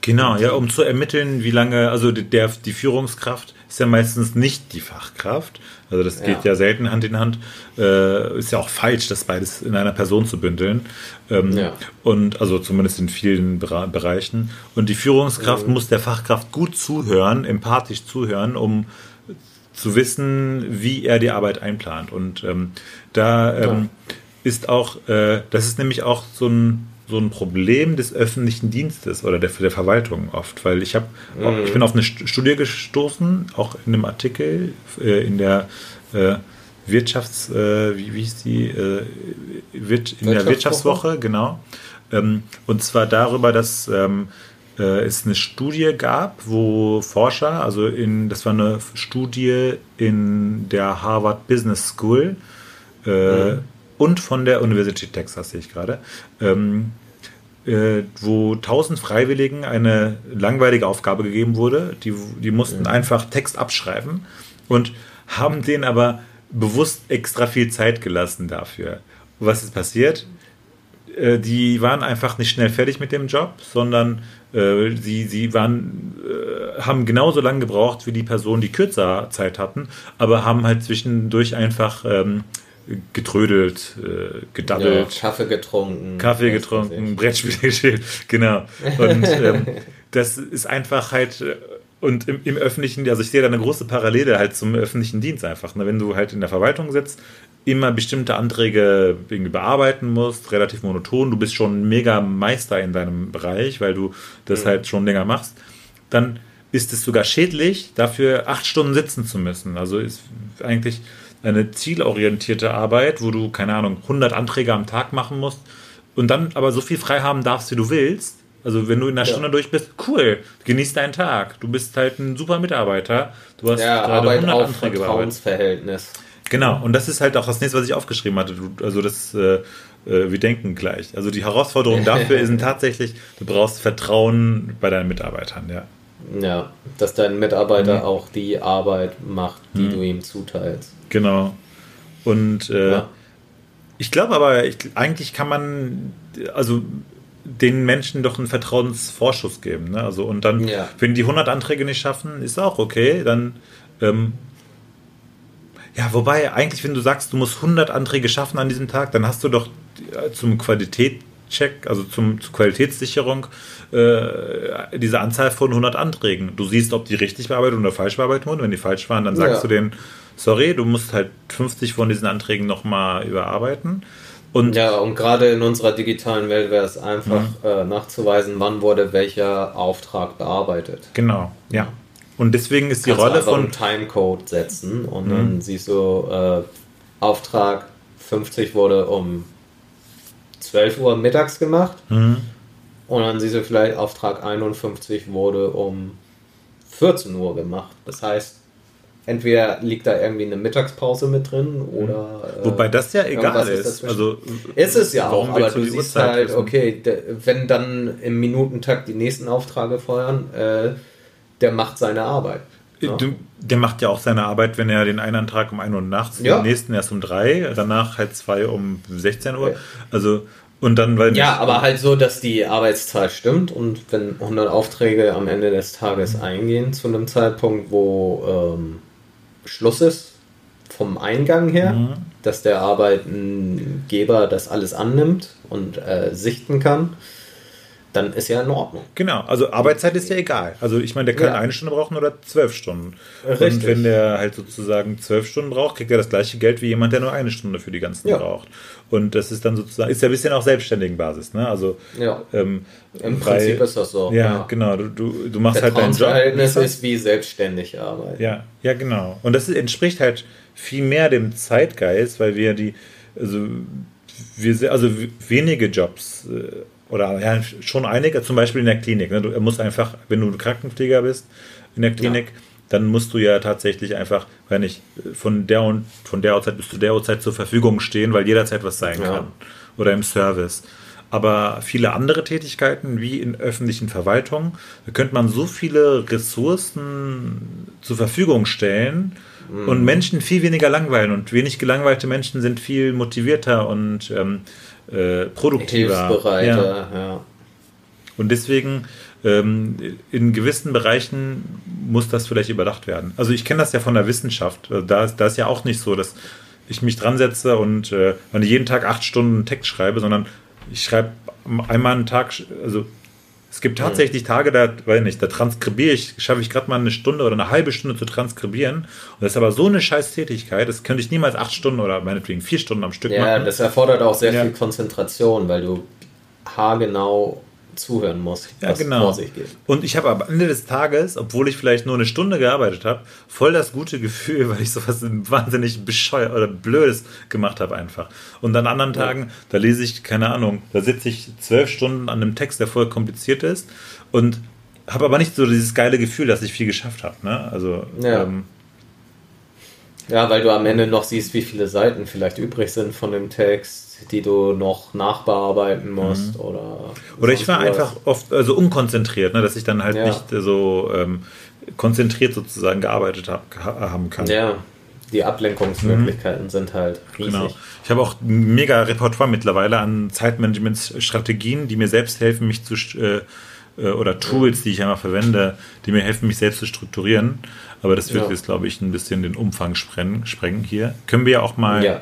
Genau, ja, um zu ermitteln, wie lange, also der, die Führungskraft ist ja meistens nicht die Fachkraft. Also das geht ja, ja selten Hand in Hand. Äh, ist ja auch falsch, das beides in einer Person zu bündeln. Ähm, ja. Und also zumindest in vielen Bereichen. Und die Führungskraft mhm. muss der Fachkraft gut zuhören, empathisch zuhören, um zu wissen, wie er die Arbeit einplant. Und ähm, da ähm, ja. ist auch, äh, das ist nämlich auch so ein so ein Problem des öffentlichen Dienstes oder der, der Verwaltung oft, weil ich habe, mhm. ich bin auf eine Studie gestoßen, auch in einem Artikel äh, in der äh, Wirtschafts, äh, wie, wie hieß die, äh, wird in der Wirtschaftswoche, genau, ähm, und zwar darüber, dass ähm, äh, es eine Studie gab, wo Forscher, also in, das war eine Studie in der Harvard Business School, äh, mhm und von der Universität Texas, sehe ich gerade, ähm, äh, wo 1000 Freiwilligen eine langweilige Aufgabe gegeben wurde. Die, die mussten mhm. einfach Text abschreiben und haben denen aber bewusst extra viel Zeit gelassen dafür. Was ist passiert? Äh, die waren einfach nicht schnell fertig mit dem Job, sondern äh, sie, sie waren, äh, haben genauso lange gebraucht wie die Personen, die kürzer Zeit hatten, aber haben halt zwischendurch einfach ähm, getrödelt, äh, gedaddelt. Ja, Kaffee getrunken. Kaffee getrunken, Brettspiele gespielt, genau. Und ähm, das ist einfach halt, äh, und im, im, öffentlichen, also ich sehe da eine große Parallele halt zum öffentlichen Dienst einfach. Ne? Wenn du halt in der Verwaltung sitzt, immer bestimmte Anträge irgendwie bearbeiten musst, relativ monoton, du bist schon mega Meister in deinem Bereich, weil du das mhm. halt schon länger machst, dann ist es sogar schädlich, dafür acht Stunden sitzen zu müssen. Also ist eigentlich eine zielorientierte Arbeit, wo du, keine Ahnung, 100 Anträge am Tag machen musst und dann aber so viel frei haben darfst, wie du willst. Also wenn du in einer ja. Stunde durch bist, cool, genieß deinen Tag. Du bist halt ein super Mitarbeiter. Du hast ja, gerade Arbeit 100 auf Anträge Vertrauensverhältnis. Genau, und das ist halt auch das nächste, was ich aufgeschrieben hatte. Also das, äh, äh, wir denken gleich. Also die Herausforderung dafür ist tatsächlich, du brauchst Vertrauen bei deinen Mitarbeitern, ja. Ja, dass dein Mitarbeiter mhm. auch die Arbeit macht, die mhm. du ihm zuteilst. Genau. Und äh, ja. ich glaube aber, ich, eigentlich kann man, also den Menschen doch einen Vertrauensvorschuss geben. Ne? Also, und dann, ja. wenn die 100 Anträge nicht schaffen, ist auch okay. Dann, ähm, ja, wobei, eigentlich, wenn du sagst, du musst 100 Anträge schaffen an diesem Tag, dann hast du doch äh, zum Qualitätscheck, also zum, zur Qualitätssicherung, äh, diese Anzahl von 100 Anträgen. Du siehst, ob die richtig bearbeitet oder falsch bearbeitet wurden. Wenn die falsch waren, dann sagst ja. du denen, sorry, du musst halt 50 von diesen Anträgen nochmal überarbeiten. Und ja, und gerade in unserer digitalen Welt wäre es einfach mhm. äh, nachzuweisen, wann wurde welcher Auftrag bearbeitet. Genau, ja. Und deswegen ist die Kannst Rolle von. einen Timecode setzen und mhm. dann siehst du, äh, Auftrag 50 wurde um 12 Uhr mittags gemacht. Mhm. Und dann siehst du vielleicht, Auftrag 51 wurde um 14 Uhr gemacht. Das heißt, entweder liegt da irgendwie eine Mittagspause mit drin oder. Äh, Wobei das ja egal ist. Also, ist es ja auch, aber du siehst Uhrzeit halt, okay, wenn dann im Minutentakt die nächsten Aufträge feuern, äh, der macht seine Arbeit. Ja. Der macht ja auch seine Arbeit, wenn er den einen Antrag um 1 Uhr nachts, ja. den nächsten erst um 3, danach halt zwei um 16 Uhr. Also und dann, weil ja, aber halt so, dass die Arbeitszahl stimmt und wenn 100 Aufträge am Ende des Tages eingehen zu einem Zeitpunkt, wo ähm, Schluss ist vom Eingang her, mhm. dass der Arbeitgeber das alles annimmt und äh, sichten kann, dann ist ja in Ordnung. Genau, also Arbeitszeit ist ja egal. Also ich meine, der kann ja. eine Stunde brauchen oder zwölf Stunden. Richtig. Und wenn der halt sozusagen zwölf Stunden braucht, kriegt er das gleiche Geld wie jemand, der nur eine Stunde für die ganzen ja. braucht. Und das ist dann sozusagen, ist ja ein bisschen auf selbstständigen Basis, ne? Also ja. Ähm, im bei, Prinzip ist das so. Ja, ja. genau. Du, du, du machst halt deinen Job. Verhältnis ist wie selbstständig Arbeit. Ja, ja, genau. Und das entspricht halt viel mehr dem Zeitgeist, weil wir die, also wir, also wenige Jobs äh, oder ja, schon einige, zum Beispiel in der Klinik. Ne? Du musst einfach, wenn du Krankenpfleger bist in der Klinik, ja. dann musst du ja tatsächlich einfach, wenn nicht, von der und von der Uhrzeit bis zu der Uhrzeit zur Verfügung stehen, weil jederzeit was sein ja. kann. Oder im Service. Aber viele andere Tätigkeiten, wie in öffentlichen Verwaltungen, da könnte man so viele Ressourcen zur Verfügung stellen mhm. und Menschen viel weniger langweilen. Und wenig gelangweilte Menschen sind viel motivierter und ähm, äh, produktiver. Hilfsbereiter, ja. ja. Und deswegen ähm, in gewissen Bereichen muss das vielleicht überdacht werden. Also ich kenne das ja von der Wissenschaft. Also da ist, da ist ja auch nicht so, dass ich mich dran setze und äh, jeden Tag acht Stunden Text schreibe, sondern ich schreibe einmal einen Tag, also es gibt tatsächlich Tage, da, weiß nicht, da transkribiere ich, schaffe ich gerade mal eine Stunde oder eine halbe Stunde zu transkribieren. Und das ist aber so eine scheiß Tätigkeit, das könnte ich niemals acht Stunden oder meinetwegen vier Stunden am Stück ja, machen. Ja, das erfordert auch sehr ja. viel Konzentration, weil du haargenau zuhören muss, ja, was genau. Und ich habe am Ende des Tages, obwohl ich vielleicht nur eine Stunde gearbeitet habe, voll das gute Gefühl, weil ich sowas wahnsinnig bescheuert oder blödes gemacht habe einfach. Und an anderen Tagen, ja. da lese ich, keine Ahnung, da sitze ich zwölf Stunden an einem Text, der voll kompliziert ist und habe aber nicht so dieses geile Gefühl, dass ich viel geschafft habe. Ne? Also, ja. Ähm, ja, weil du am Ende noch siehst, wie viele Seiten vielleicht übrig sind von dem Text die du noch nachbearbeiten musst mhm. oder. Oder ich war was. einfach oft also unkonzentriert, ne, dass ich dann halt ja. nicht so ähm, konzentriert sozusagen gearbeitet hab, haben kann. Ja, die Ablenkungsmöglichkeiten mhm. sind halt riesig. Genau. Ich habe auch mega Repertoire mittlerweile an Zeitmanagement-Strategien, die mir selbst helfen, mich zu äh, äh, oder Tools, die ich einmal verwende, die mir helfen, mich selbst zu strukturieren. Aber das wird ja. jetzt, glaube ich, ein bisschen den Umfang sprengen, sprengen hier. Können wir ja auch mal ja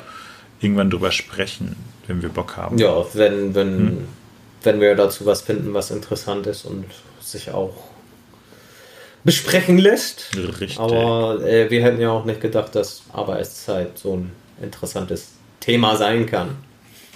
irgendwann drüber sprechen, wenn wir Bock haben. Ja, wenn, wenn, hm. wenn wir dazu was finden, was interessant ist und sich auch besprechen lässt. Richtig. Aber äh, wir hätten ja auch nicht gedacht, dass Arbeitszeit so ein interessantes Thema sein kann.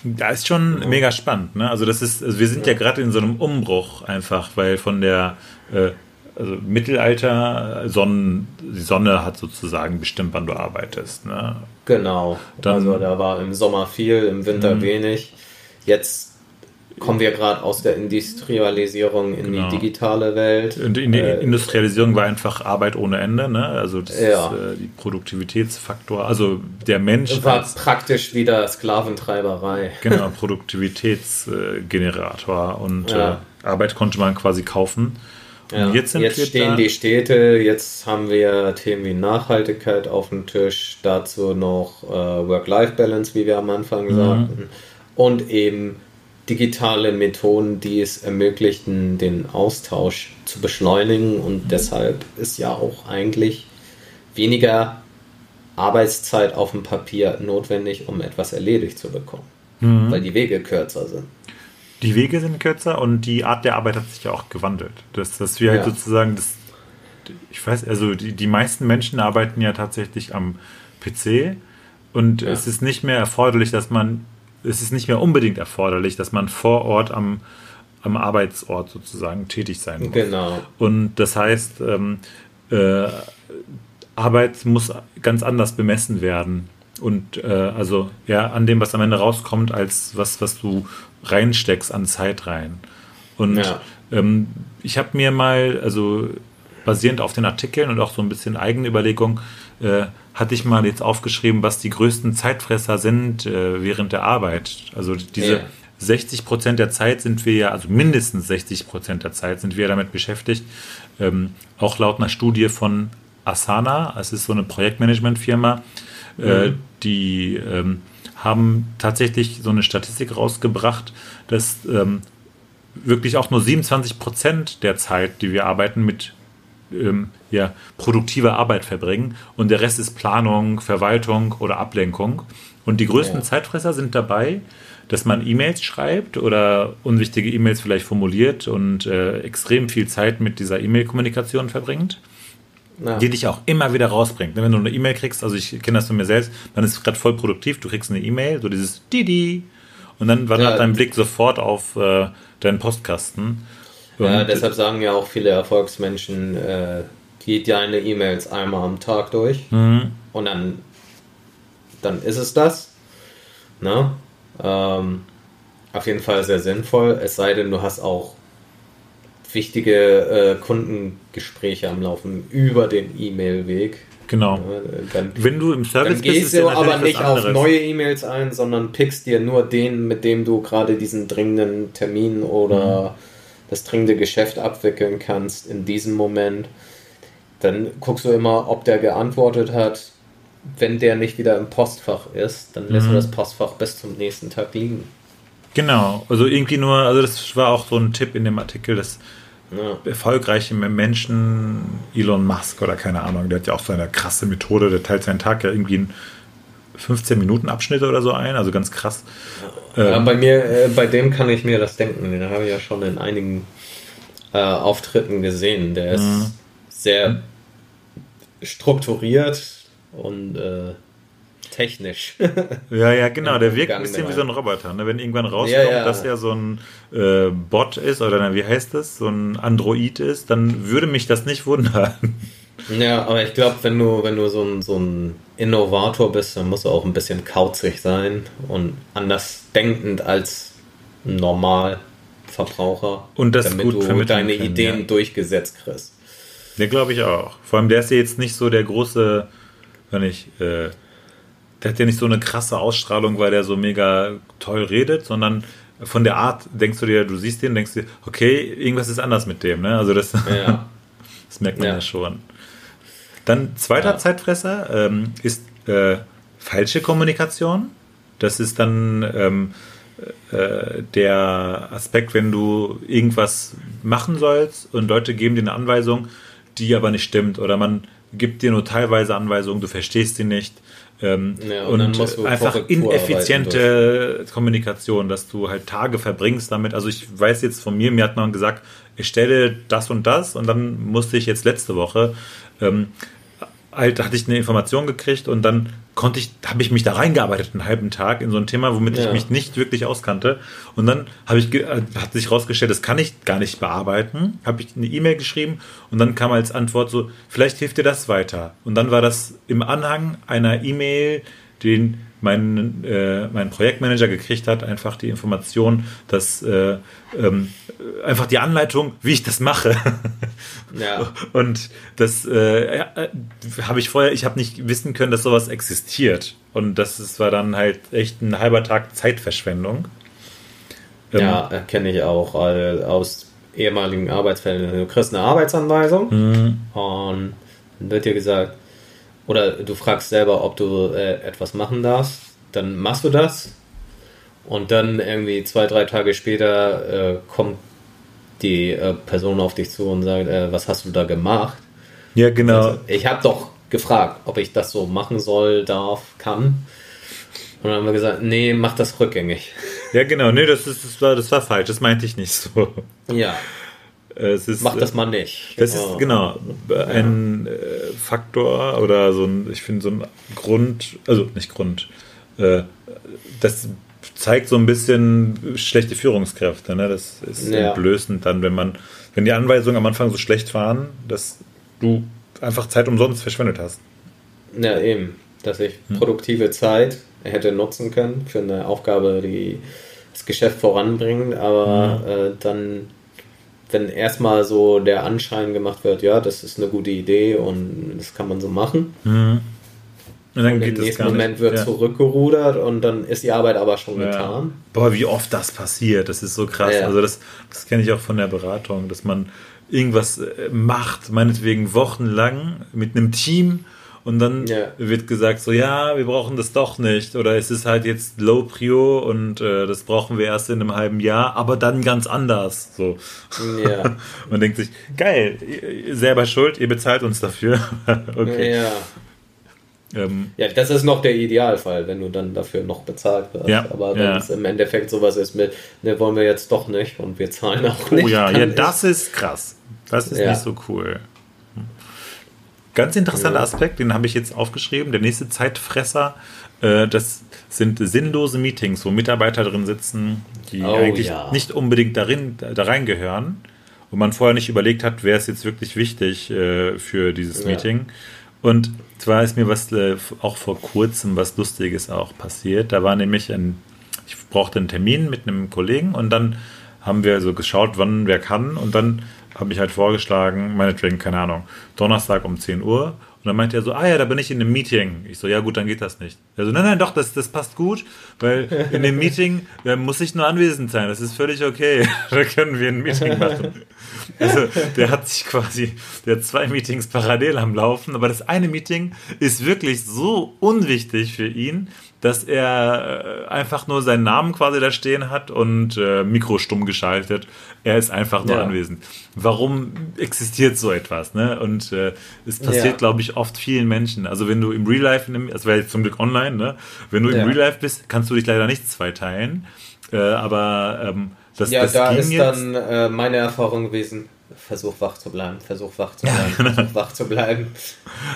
Da ist schon ja. mega spannend. Ne? Also das ist, also wir sind ja, ja gerade in so einem Umbruch einfach, weil von der äh, also Mittelalter, Sonnen, die Sonne hat sozusagen bestimmt, wann du arbeitest. Ne? Genau. Dann- also da war im Sommer viel, im Winter Mhm. wenig. Jetzt kommen wir gerade aus der Industrialisierung in Genau. die digitale Welt. Und in der Äh, Industrialisierung war einfach Arbeit ohne Ende, ne? Also das Ja. ist äh, die Produktivitätsfaktor, also der Mensch war als praktisch wieder Sklaventreiberei. genau, Produktivitätsgenerator und Ja. äh, Arbeit konnte man quasi kaufen. Ja, jetzt wir stehen die Städte, jetzt haben wir Themen wie Nachhaltigkeit auf dem Tisch, dazu noch äh, Work-Life-Balance, wie wir am Anfang Mhm. sagten, und eben digitale Methoden, die es ermöglichten, den Austausch zu beschleunigen und deshalb ist ja auch eigentlich weniger Arbeitszeit auf dem Papier notwendig, um etwas erledigt zu bekommen, Mhm. weil die Wege kürzer sind. Die Wege sind kürzer und die Art der Arbeit hat sich ja auch gewandelt. Dass, dass wir halt Ja. sozusagen das, ich weiß, also die, die meisten Menschen arbeiten ja tatsächlich am PC und Ja. es ist nicht mehr erforderlich, dass man, es ist nicht mehr unbedingt erforderlich, dass man vor Ort am, am Arbeitsort sozusagen tätig sein muss. Genau. Und das heißt, ähm, äh, Arbeit muss ganz anders bemessen werden. Und äh, also ja, an dem, was am Ende rauskommt, als was, was du reinsteckst an Zeit rein. Und Ja. ähm, ich habe mir mal, also basierend auf den Artikeln und auch so ein bisschen eigene Überlegung, äh, hatte ich mal jetzt aufgeschrieben, was die größten Zeitfresser sind äh, während der Arbeit. Also diese Ja. 60 Prozent der Zeit sind wir ja, also mindestens 60 Prozent der Zeit sind wir damit beschäftigt. Ähm, auch laut einer Studie von Asana, es ist so eine Projektmanagement-Firma, äh, die ähm, haben tatsächlich so eine Statistik rausgebracht, dass ähm, wirklich auch nur 27 Prozent der Zeit, die wir arbeiten, mit ähm, ja, produktiver Arbeit verbringen und der Rest ist Planung, Verwaltung oder Ablenkung. Und die größten Ja. Zeitfresser sind dabei, dass man E-Mails schreibt oder unwichtige E-Mails vielleicht formuliert und äh, extrem viel Zeit mit dieser E-Mail-Kommunikation verbringt Ja. die dich auch immer wieder rausbringt. Wenn du eine E-Mail kriegst, also ich kenne das von mir selbst, man ist gerade voll produktiv, du kriegst eine E-Mail, so dieses Didi und dann wandert Ja. dein Blick sofort auf äh, deinen Postkasten. Ja, Und- deshalb sagen ja auch viele Erfolgsmenschen, äh, geht deine E-Mails einmal am Tag durch Mhm. und dann, dann ist es das. Ne? Ähm, auf jeden Fall sehr sinnvoll, es sei denn, du hast auch wichtige äh, Kundengespräche am Laufen über den E-Mail-Weg. Genau. Dann, Wenn du im Service dann bist, gehst du aber nicht auf neue E-Mails ein, sondern pickst dir nur den, mit dem du gerade diesen dringenden Termin oder Mhm. das dringende Geschäft abwickeln kannst in diesem Moment. Dann guckst du immer, ob der geantwortet hat. Wenn der nicht wieder im Postfach ist, dann lässt Mhm. du das Postfach bis zum nächsten Tag liegen. Genau, also irgendwie nur, also das war auch so ein Tipp in dem Artikel, dass Ja. erfolgreiche Menschen, Elon Musk oder keine Ahnung, der hat ja auch so eine krasse Methode, der teilt seinen Tag ja irgendwie in 15 Minuten Abschnitte oder so ein, also ganz krass. Ja, Ähm, bei mir, äh, bei dem kann ich mir das denken. Den habe ich ja schon in einigen äh, Auftritten gesehen. Der ist Mhm. sehr strukturiert und äh, technisch. Ja, ja, genau. Der wirkt ein bisschen wie so ein Roboter. Ne? Wenn irgendwann rauskommt, Ja, ja. dass er so ein äh, Bot ist oder wie heißt das, so ein Android ist, dann würde mich das nicht wundern. ja, aber ich glaube, wenn du, wenn du so ein, so ein Innovator bist, dann musst du auch ein bisschen kauzig sein und anders denkend als ein Normalverbraucher. Und das damit gut du deine können, Ideen ja. durchgesetzt kriegst. Der glaube ich auch. Vor allem, der ist ja jetzt nicht so der große, wenn ich, äh, der hat ja nicht so eine krasse Ausstrahlung, weil der so mega toll redet, sondern von der Art denkst du dir, du siehst den, denkst dir, okay, irgendwas ist anders mit dem, ne? Also das, Ja. das merkt man ja, Ja. schon. Dann zweiter Ja. Zeitfresser ähm, ist äh, falsche Kommunikation. Das ist dann ähm, äh, der Aspekt, wenn du irgendwas machen sollst und Leute geben dir eine Anweisung, die aber nicht stimmt oder man gibt dir nur teilweise Anweisungen, du verstehst sie nicht. Ähm, Ja, und und einfach ineffiziente Kommunikation, dass du halt Tage verbringst damit. Also ich weiß jetzt von mir, mir hat man gesagt, ich stelle das und das und dann musste ich jetzt letzte Woche ähm, halt hatte ich eine Information gekriegt und dann konnte ich, habe ich mich da reingearbeitet einen halben Tag in so ein Thema, womit ja. ich mich nicht wirklich auskannte. Und dann habe ich, äh, hat sich herausgestellt, das kann ich gar nicht bearbeiten. Habe ich eine E-Mail geschrieben und dann kam als Antwort so, vielleicht hilft dir das weiter. Und dann war das im Anhang einer E-Mail, den mein, äh, mein Projektmanager gekriegt hat, einfach die Information, dass äh, ähm, einfach die Anleitung, wie ich das mache. Ja. Und das äh, äh, habe ich vorher, ich habe nicht wissen können, dass sowas existiert. Und das ist, war dann halt echt ein halber Tag Zeitverschwendung. Ja, ähm, kenne ich auch aus ehemaligen Arbeitsfällen. Du kriegst eine Arbeitsanweisung mhm. und dann wird dir gesagt, oder du fragst selber, ob du äh, etwas machen darfst, dann machst du das und dann irgendwie zwei, drei Tage später äh, kommt die äh, Person auf dich zu und sagt, äh, was hast du da gemacht? Ja, genau. Also, ich habe doch gefragt, ob ich das so machen soll, darf, kann. Und dann haben wir gesagt, nee, mach das rückgängig. Ja, genau, nee, das, ist, das, war, das war falsch, das meinte ich nicht so. Ja. Ist, Mach das mal nicht. Das ist genau ein ja. Äh, Faktor oder so ein, ich finde so ein Grund, also nicht Grund, äh, das zeigt so ein bisschen schlechte Führungskräfte. Ne? Das ist ja. entblößend dann, wenn man, wenn die Anweisungen am Anfang so schlecht waren, dass du einfach Zeit umsonst verschwendet hast. Ja, eben. Dass ich hm. produktive Zeit hätte nutzen können für eine Aufgabe, die das Geschäft voranbringt, aber hm. äh, dann wenn erstmal so der Anschein gemacht wird, ja, das ist eine gute Idee und das kann man so machen. Mhm. Und dann und geht im nächsten Moment wird ja. zurückgerudert und dann ist die Arbeit aber schon ja. getan. Boah, wie oft das passiert, das ist so krass. Ja. Also das, das kenne ich auch von der Beratung, dass man irgendwas äh, macht, meinetwegen wochenlang mit einem Team und dann ja. wird gesagt so, ja, wir brauchen das doch nicht oder es ist halt jetzt Low Prio und äh, das brauchen wir erst in einem halben Jahr, aber dann ganz anders. So. Ja. Man denkt sich, geil, selber schuld, ihr bezahlt uns dafür. okay. Ja. Ähm, ja, das ist noch der Idealfall, wenn du dann dafür noch bezahlt wirst. Ja, Aber wenn ja. es im Endeffekt sowas ist mit, ne, wollen wir jetzt doch nicht und wir zahlen auch nicht. Oh ja, ja, das ist krass. Das ist ja. nicht so cool. Ganz interessanter. Aspekt, den habe ich jetzt aufgeschrieben. Der nächste Zeitfresser, äh, das sind sinnlose Meetings, wo Mitarbeiter drin sitzen, die oh, eigentlich nicht unbedingt darin, da reingehören und man vorher nicht überlegt hat, wer ist jetzt wirklich wichtig äh, für dieses. Meeting. Und zwar ist mir was äh, auch vor kurzem was Lustiges auch passiert. Da war nämlich ein, ich brauchte einen Termin mit einem Kollegen und dann haben wir so geschaut, wann wer kann und dann habe ich halt vorgeschlagen, meinetwegen, keine Ahnung, Donnerstag um 10 Uhr. Und dann meint er so, ah ja, da bin ich in einem Meeting. Ich so, ja gut, dann geht das nicht. Er so, nein, nein, doch, das, das passt gut, weil in dem Meeting äh, muss ich nur anwesend sein. Das ist völlig okay. da können wir ein Meeting machen. Also der hat sich quasi, der hat zwei Meetings parallel am Laufen, aber das eine Meeting ist wirklich so unwichtig für ihn, dass er äh, einfach nur seinen Namen quasi da stehen hat und äh, Mikro stumm geschaltet. Er ist einfach nur ja. anwesend. Warum existiert so etwas? Ne? Und äh, es passiert, ja. glaube ich, oft vielen Menschen. Also wenn du im Real Life, das wäre jetzt zum Glück online, ne? wenn du ja. im Real Life bist, kannst du dich leider nicht zweiteilen. Äh, aber ähm, das, ja, das da ist jetzt. dann äh, meine Erfahrung gewesen. Versuch wach zu bleiben, versuch wach zu bleiben, ja, versuch wach zu bleiben.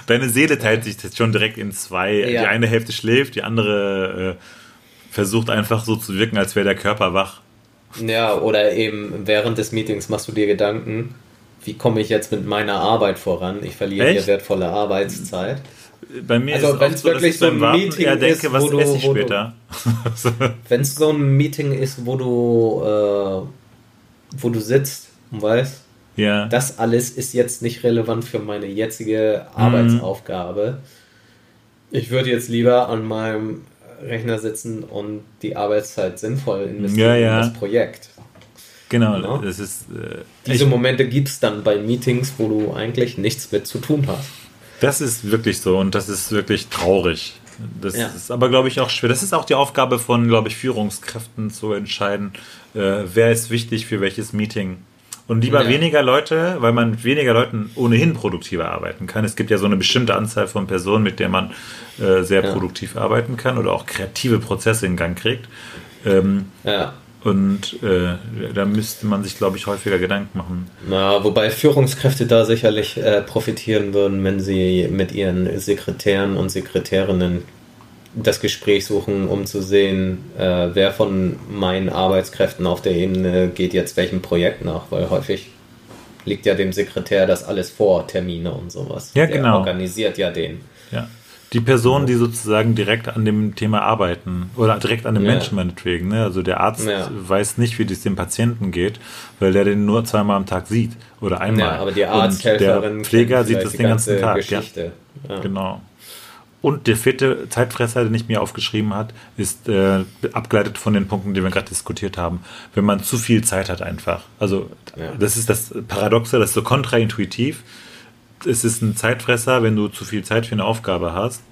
Deine Seele teilt sich jetzt schon direkt in zwei. Ja. Die eine Hälfte schläft, die andere äh, versucht einfach so zu wirken, als wäre der Körper wach. Ja, oder eben während des Meetings machst du dir Gedanken, wie komme ich jetzt mit meiner Arbeit voran? Ich verliere Echt? hier wertvolle Arbeitszeit. Bei mir also, wenn es so, wirklich so ein Meeting ist, denke, was wo du, esse ich später. wenn es so ein Meeting ist, wo du, äh, wo du sitzt und weißt, ja. Das alles ist jetzt nicht relevant für meine jetzige Arbeitsaufgabe. Ich würde jetzt lieber an meinem Rechner sitzen und die Arbeitszeit sinnvoll investieren ja, ja. in das Projekt. Genau, ja? das ist. Äh, Diese Momente gibt es dann bei Meetings, wo du eigentlich nichts mit zu tun hast. Das ist wirklich so und das ist wirklich traurig. Das ja. ist aber, glaube ich, auch schwer. Das ist auch die Aufgabe von, glaube ich, Führungskräften zu entscheiden, äh, wer ist wichtig für welches Meeting. Und lieber ja. weniger Leute, weil man mit weniger Leuten ohnehin produktiver arbeiten kann. Es gibt ja so eine bestimmte Anzahl von Personen, mit der man äh, sehr ja. produktiv arbeiten kann oder auch kreative Prozesse in Gang kriegt. Ähm, ja. Und äh, da müsste man sich, glaube ich, häufiger Gedanken machen. Na, wobei Führungskräfte da sicherlich äh, profitieren würden, wenn sie mit ihren Sekretären und Sekretärinnen das Gespräch suchen, um zu sehen, äh, wer von meinen Arbeitskräften auf der Ebene geht jetzt welchem Projekt nach, weil häufig liegt ja dem Sekretär das alles vor, Termine und sowas. Ja, Der genau. organisiert ja den. Ja. Die Personen, die sozusagen direkt an dem Thema arbeiten oder direkt an dem Ja. Menschen meinetwegen. Ne? Also der Arzt Ja. weiß nicht, wie es dem Patienten geht, weil der den nur zweimal am Tag sieht oder einmal. Ja, aber die Arzthelferin der Pfleger sieht das den ganzen ganze Tag. Geschichte. Ja, genau. Und der vierte Zeitfresser, den ich mir aufgeschrieben hat, ist äh, abgeleitet von den Punkten, die wir gerade diskutiert haben. Wenn man zu viel Zeit hat einfach. Also Ja. das ist das Paradoxe, das ist so kontraintuitiv. Es ist ein Zeitfresser, wenn du zu viel Zeit für eine Aufgabe hast.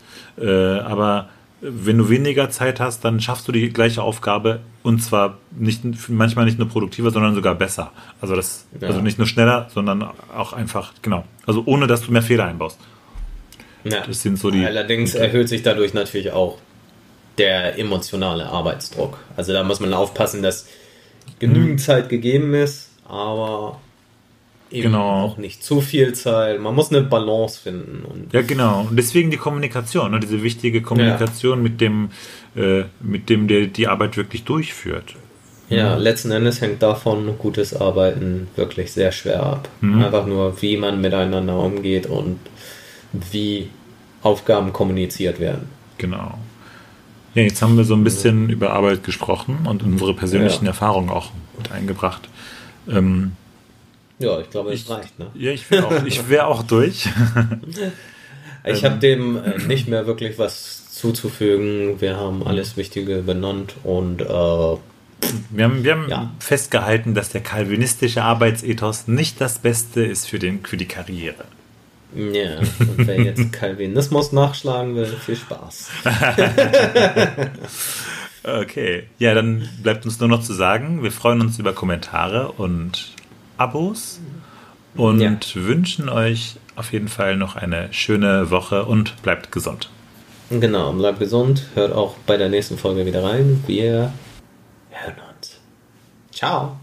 Äh, aber wenn du weniger Zeit hast, dann schaffst du die gleiche Aufgabe und zwar nicht, manchmal nicht nur produktiver, sondern sogar besser. Also das, Ja. also nicht nur schneller, sondern auch einfach, genau. Also ohne, dass du mehr Fehler einbaust. Ja. Das sind so die. Allerdings erhöht sich dadurch natürlich auch der emotionale Arbeitsdruck. Also da muss man aufpassen, dass genügend Zeit gegeben ist, aber eben Genau. auch nicht zu viel Zeit. Man muss eine Balance finden. Und Ja, genau. Und deswegen die Kommunikation, ne? diese wichtige Kommunikation mit dem, äh, mit dem der die Arbeit wirklich durchführt. ja, letzten Endes hängt davon gutes Arbeiten wirklich sehr schwer ab. Mhm. Einfach nur, wie man miteinander umgeht und wie Aufgaben kommuniziert werden. Genau. Ja, jetzt haben wir so ein bisschen über Arbeit gesprochen und unsere persönlichen Ja. Erfahrungen auch mit eingebracht. Ähm, Ja, ich glaube, es ich, reicht. Ne? Ja, ich wäre auch, ich wär auch durch. Ich habe dem äh, nicht mehr wirklich was zuzufügen. Wir haben alles Wichtige benannt und äh, Wir haben, wir haben Ja. festgehalten, dass der kalvinistische Arbeitsethos nicht das Beste ist für, den, für die Karriere. Ja, und wer jetzt Calvinismus nachschlagen will, viel Spaß. Okay, ja, dann bleibt uns nur noch zu sagen, wir freuen uns über Kommentare und Abos und Ja. wünschen euch auf jeden Fall noch eine schöne Woche und bleibt gesund. Genau, bleibt gesund, hört auch bei der nächsten Folge wieder rein. Wir hören uns. Ciao.